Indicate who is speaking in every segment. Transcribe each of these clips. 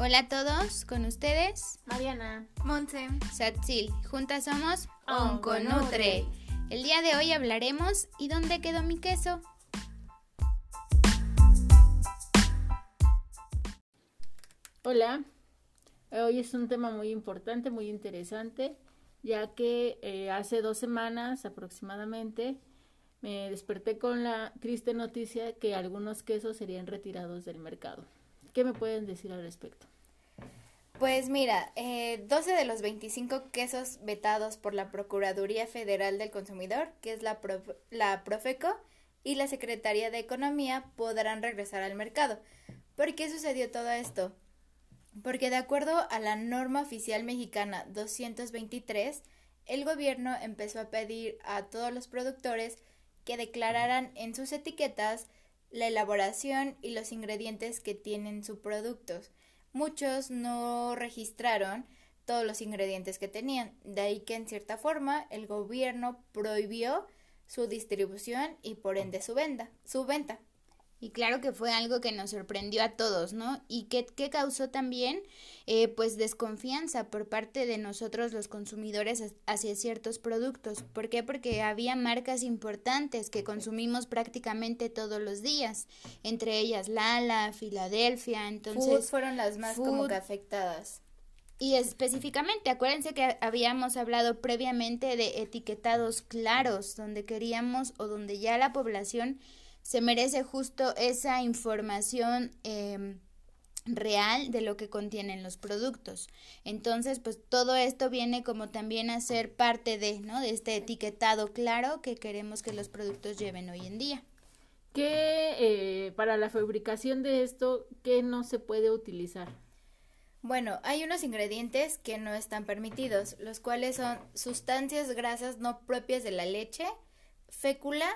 Speaker 1: Hola a todos, con ustedes
Speaker 2: Mariana,
Speaker 3: Monse,
Speaker 1: Satsil. Juntas somos
Speaker 2: Onconutre.
Speaker 1: El día de hoy hablaremos ¿y dónde quedó mi queso?
Speaker 2: hola. Hoy es un tema muy importante, muy interesante, ya que eh, hace dos semanas aproximadamente me desperté con la triste noticia que algunos quesos serían retirados del mercado. ¿Qué me pueden decir al respecto?
Speaker 3: pues mira, eh, 12 de los 25 quesos vetados por la Procuraduría Federal del Consumidor, que es la, la Profeco, y la Secretaría de Economía podrán regresar al mercado. ¿Por qué sucedió todo esto? Porque de acuerdo a la norma oficial mexicana 223, el gobierno empezó a pedir a todos los productores que declararan en sus etiquetas la elaboración y los ingredientes que tienen sus productos. Muchos no registraron todos los ingredientes que tenían, de ahí que en cierta forma el gobierno prohibió su distribución y por ende su venta, su venta.
Speaker 1: Y claro que fue algo que nos sorprendió a todos, ¿no? Y que, que causó también, eh, pues, desconfianza por parte de nosotros los consumidores hacia ciertos productos. ¿Por qué? Porque había marcas importantes que consumimos prácticamente todos los días, entre ellas Lala, Filadelfia,
Speaker 3: Food
Speaker 1: entonces...
Speaker 3: fueron las más como que afectadas.
Speaker 1: Y específicamente, acuérdense que habíamos hablado previamente de etiquetados claros, donde queríamos o donde ya la población se merece justo esa información eh, real de lo que contienen los productos. Entonces, pues todo esto viene como también a ser parte de, ¿no? De este etiquetado claro que queremos que los productos lleven hoy en día.
Speaker 2: ¿Qué eh, para la fabricación de esto, qué no se puede utilizar?
Speaker 3: Bueno, hay unos ingredientes que no están permitidos, los cuales son sustancias grasas no propias de la leche, fécula,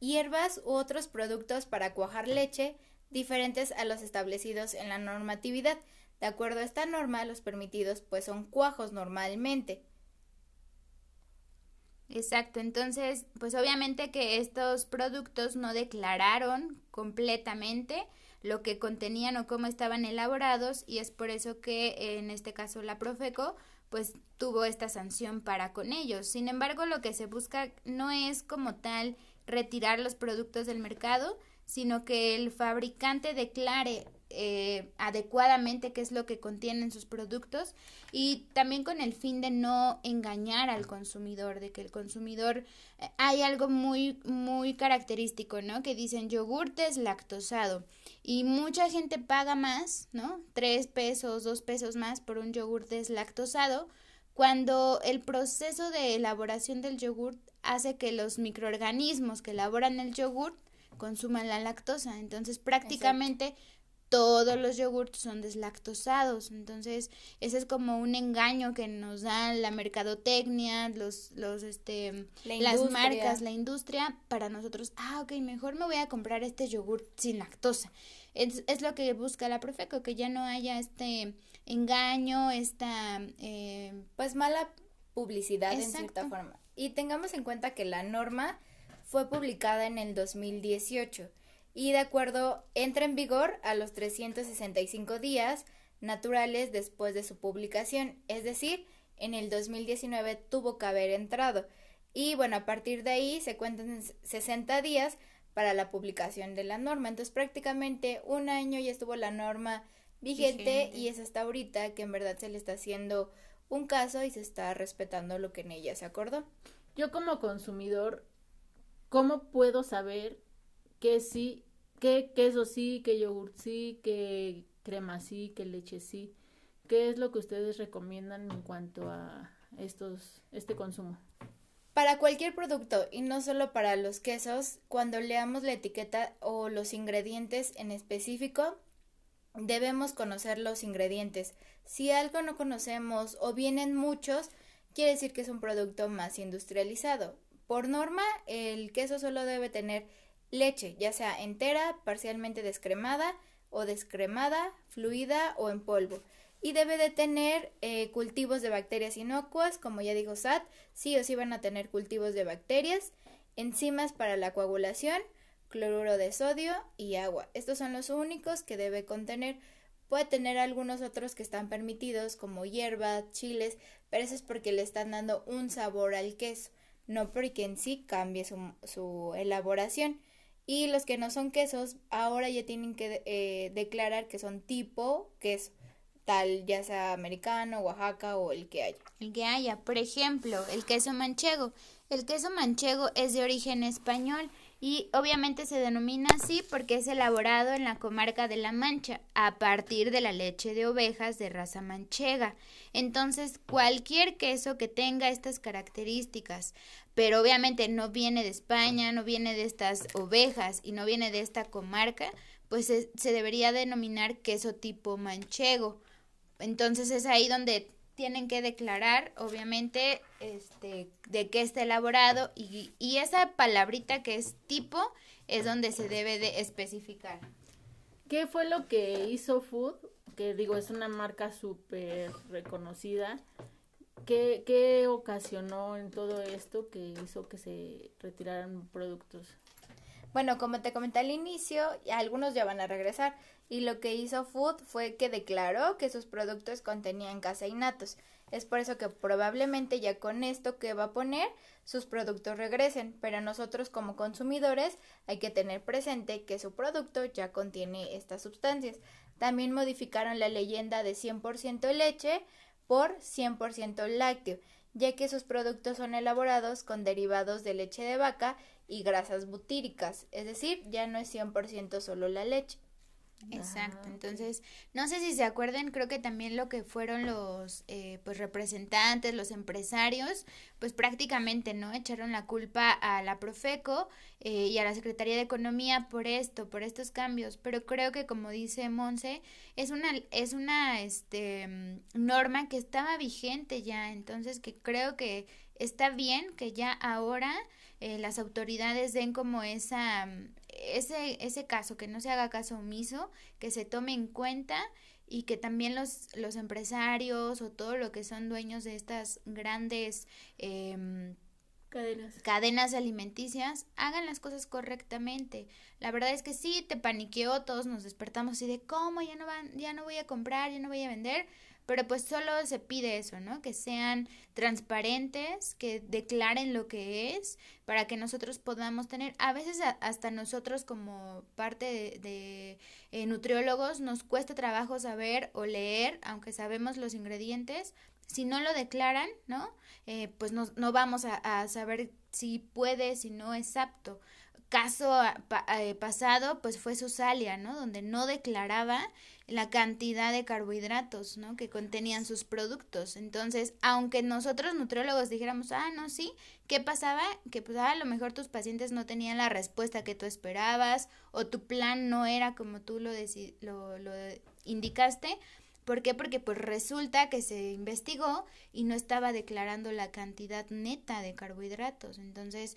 Speaker 3: hierbas u otros productos para cuajar leche diferentes a los establecidos en la normatividad. De acuerdo a esta norma, los permitidos pues son cuajos normalmente.
Speaker 1: Exacto, entonces, pues obviamente que estos productos no declararon completamente lo que contenían o cómo estaban elaborados y es por eso que en este caso la Profeco pues tuvo esta sanción para con ellos. Sin embargo, lo que se busca no es como tal retirar los productos del mercado, sino que el fabricante declare eh, adecuadamente qué es lo que contienen sus productos y también con el fin de no engañar al consumidor, de que el consumidor eh, hay algo muy muy característico, ¿no? Que dicen yogur deslactosado y mucha gente paga más, ¿no? Tres pesos, dos pesos más por un yogur deslactosado cuando el proceso de elaboración del yogur hace que los microorganismos que elaboran el yogur consuman la lactosa. Entonces, prácticamente todos los yogurts son deslactosados. Entonces, ese es como un engaño que nos da la mercadotecnia, los, los, este,
Speaker 3: La
Speaker 1: las marcas, la industria, para nosotros, ah, ok, mejor me voy a comprar este yogur sin lactosa. Es, es lo que busca la Profeco, que ya no haya este engaño, esta... Eh,
Speaker 3: Pues mala publicidad en cierta forma. Y tengamos en cuenta que la norma fue publicada en el 2018 y de acuerdo entra en vigor a los 365 días naturales después de su publicación, es decir, en el 2019 tuvo que haber entrado. Y bueno, a partir de ahí se cuentan 60 días para la publicación de la norma. Entonces prácticamente un año ya estuvo la norma vigente,
Speaker 1: Vigente.
Speaker 3: y es hasta ahorita que en verdad se le está haciendo un caso y se está respetando lo que en ella se acordó.
Speaker 2: Yo como consumidor, ¿cómo puedo saber qué sí, qué queso sí, qué yogur sí, qué crema sí, qué leche sí? ¿Qué es lo que ustedes recomiendan en cuanto a estos, este consumo?
Speaker 3: Para cualquier producto y no solo para los quesos, cuando leamos la etiqueta o los ingredientes en específico, debemos conocer los ingredientes. Si algo no conocemos o vienen muchos, quiere decir que es un producto más industrializado. Por norma, el queso solo debe tener leche, ya sea entera, parcialmente descremada o descremada, fluida o en polvo. Y debe de tener eh, cultivos de bacterias inocuas, como ya dijo Sat, sí o sí van a tener cultivos de bacterias, enzimas para la coagulación, cloruro de sodio y agua. Estos son los únicos que debe contener Puede tener algunos otros que están permitidos, como hierbas, chiles, pero eso es porque le están dando un sabor al queso, no porque en sí cambie su, su elaboración. Y los que no son quesos, ahora ya tienen que eh, declarar que son tipo queso, tal ya sea americano, Oaxaca o el que haya.
Speaker 1: El que haya, por ejemplo, el queso manchego. El queso manchego es de origen español y obviamente se denomina así porque es elaborado en la comarca de La Mancha a partir de la leche de ovejas de raza manchega. Entonces, cualquier queso que tenga estas características, pero obviamente no viene de España, no viene de estas ovejas y no viene de esta comarca, pues se, se debería denominar queso tipo manchego. Entonces es ahí donde tienen que declarar, obviamente, este, de qué está elaborado y, y esa palabrita que es tipo es donde se debe de especificar.
Speaker 2: ¿Qué fue lo que hizo Food? Que digo, es una marca súper reconocida. ¿Qué, ¿Qué ocasionó en todo esto que hizo que se retiraran productos?
Speaker 3: Bueno, como te comenté al inicio, algunos ya van a regresar y lo que hizo Food fue que declaró que sus productos contenían caseinatos. Es por eso que probablemente ya con esto que va a poner sus productos regresen, pero nosotros como consumidores hay que tener presente que su producto ya contiene estas sustancias. También modificaron la leyenda de 100% leche por 100% lácteo, ya que sus productos son elaborados con derivados de leche de vaca y grasas butíricas, es decir, ya no es 100% solo la leche.
Speaker 1: Exacto, entonces no sé si se acuerdan, creo que también lo que fueron los eh, pues representantes, los empresarios, pues prácticamente no echaron la culpa a la Profeco eh, y a la Secretaría de Economía por esto, por estos cambios, pero creo que como dice Monse es una es una este norma que estaba vigente ya, entonces que creo que está bien que ya ahora eh, las autoridades den como esa ese, ese caso, que no se haga caso omiso, que se tome en cuenta y que también los, los empresarios o todo lo que son dueños de estas grandes eh,
Speaker 2: cadenas.
Speaker 1: cadenas alimenticias hagan las cosas correctamente. La verdad es que sí, te paniqueó, todos nos despertamos y de cómo ya no van, ya no voy a comprar, ya no voy a vender, pero pues solo se pide eso, ¿no? Que sean transparentes, que declaren lo que es, para que nosotros podamos tener, a veces hasta nosotros como parte de, eh, nutriólogos nos cuesta trabajo saber o leer, aunque sabemos los ingredientes, si no lo declaran, ¿no? Eh, pues no, no vamos a, saber si puede, si no es apto caso eh, pasado pues fue Sosalia, ¿no? Donde no declaraba la cantidad de carbohidratos, ¿no? Que contenían sus productos. Entonces, aunque nosotros nutriólogos dijéramos, ah, no, sí, ¿qué pasaba? Que pues ah, a lo mejor tus pacientes no tenían la respuesta que tú esperabas o tu plan no era como tú lo, lo, lo indicaste. ¿Por qué? Porque pues resulta que se investigó y no estaba declarando la cantidad neta de carbohidratos. Entonces,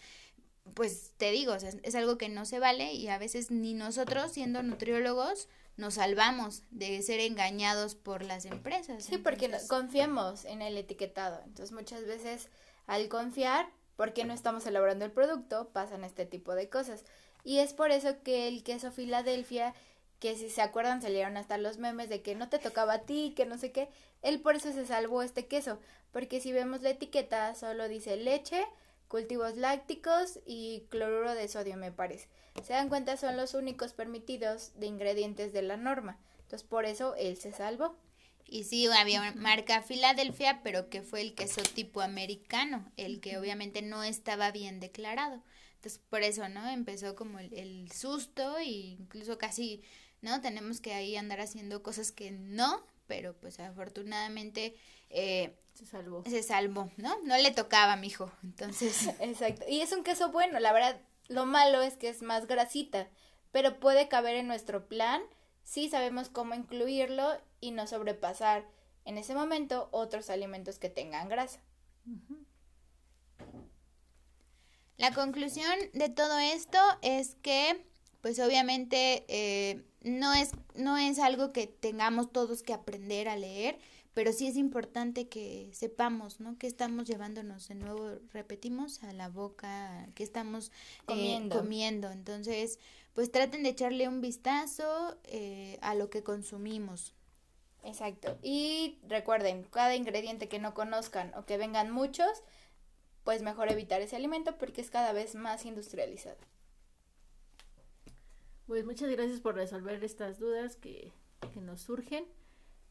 Speaker 1: pues te digo, es algo que no se vale y a veces ni nosotros siendo nutriólogos nos salvamos de ser engañados por las empresas.
Speaker 3: Sí, porque confiamos en el etiquetado. Entonces muchas veces al confiar, porque no estamos elaborando el producto, pasan este tipo de cosas. Y es por eso que el queso Filadelfia, que si se acuerdan salieron hasta los memes de que no te tocaba a ti, que no sé qué, él por eso se salvó este queso, porque si vemos la etiqueta solo dice leche, cultivos lácticos y cloruro de sodio, me parece. Se dan cuenta, son los únicos permitidos de ingredientes de la norma. Entonces, por eso él se salvó.
Speaker 1: Y sí, había una marca Filadelfia, pero que fue el queso tipo americano, el que obviamente no estaba bien declarado. Entonces, por eso, ¿no? Empezó como el, el susto e incluso casi, ¿no? Tenemos que ahí andar haciendo cosas que no, pero pues afortunadamente eh,
Speaker 2: se salvó.
Speaker 1: Se salvó, ¿no? No le tocaba a mi hijo, entonces.
Speaker 3: Exacto. Y es un queso bueno, la verdad, lo malo es que es más grasita, pero puede caber en nuestro plan si sabemos cómo incluirlo y no sobrepasar en ese momento otros alimentos que tengan grasa.
Speaker 1: La conclusión de todo esto es que, pues obviamente, eh, no es, no es algo que tengamos todos que aprender a leer, pero sí es importante que sepamos, ¿no? Que estamos llevándonos de nuevo, repetimos, a la boca, que estamos eh, comiendo. comiendo. Entonces, pues traten de echarle un vistazo eh, a lo que consumimos,
Speaker 3: Exacto. Y recuerden, cada ingrediente que no conozcan o que vengan muchos, pues mejor evitar ese alimento porque es cada vez más industrializado.
Speaker 2: Pues muchas gracias por resolver estas dudas que, que nos surgen.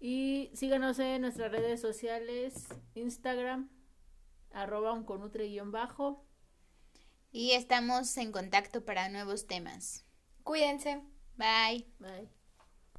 Speaker 2: Y síganos en nuestras redes sociales, Instagram, arroba unconutre-bajo.
Speaker 1: Y estamos en contacto para nuevos temas.
Speaker 3: Cuídense.
Speaker 1: Bye.
Speaker 2: Bye.